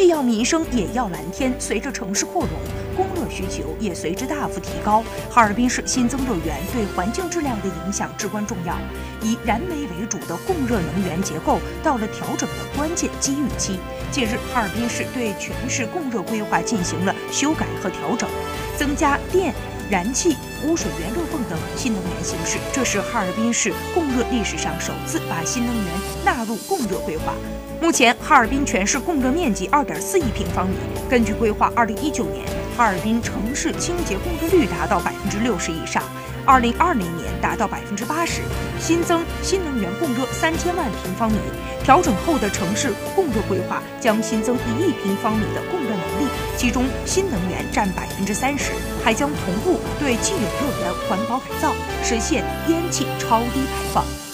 既要民生也要蓝天。随着城市扩容，供热需求也随之大幅提高。哈尔滨市新增热源对环境质量的影响至关重要。以燃煤为主的供热能源结构到了调整的关键机遇期。近日，哈尔滨市对全市供热规划进行了修改和调整，增加电。燃气、污水源热泵等新能形式，这是哈尔滨市供热历史上首次把新能源纳入供热规划。目前，哈尔滨全市供热面积二点四亿平方米。根据规划，二零一九年哈尔滨城市清洁供热率达到百分之六十以上。二零二零年达到百分之八十，新增新能源供热三千万平方米。调整后的城市供热规划将新增一亿平方米的供热能力，其中新能源占百分之三十，还将同步对既有热源环保改造，实现烟气超低排放。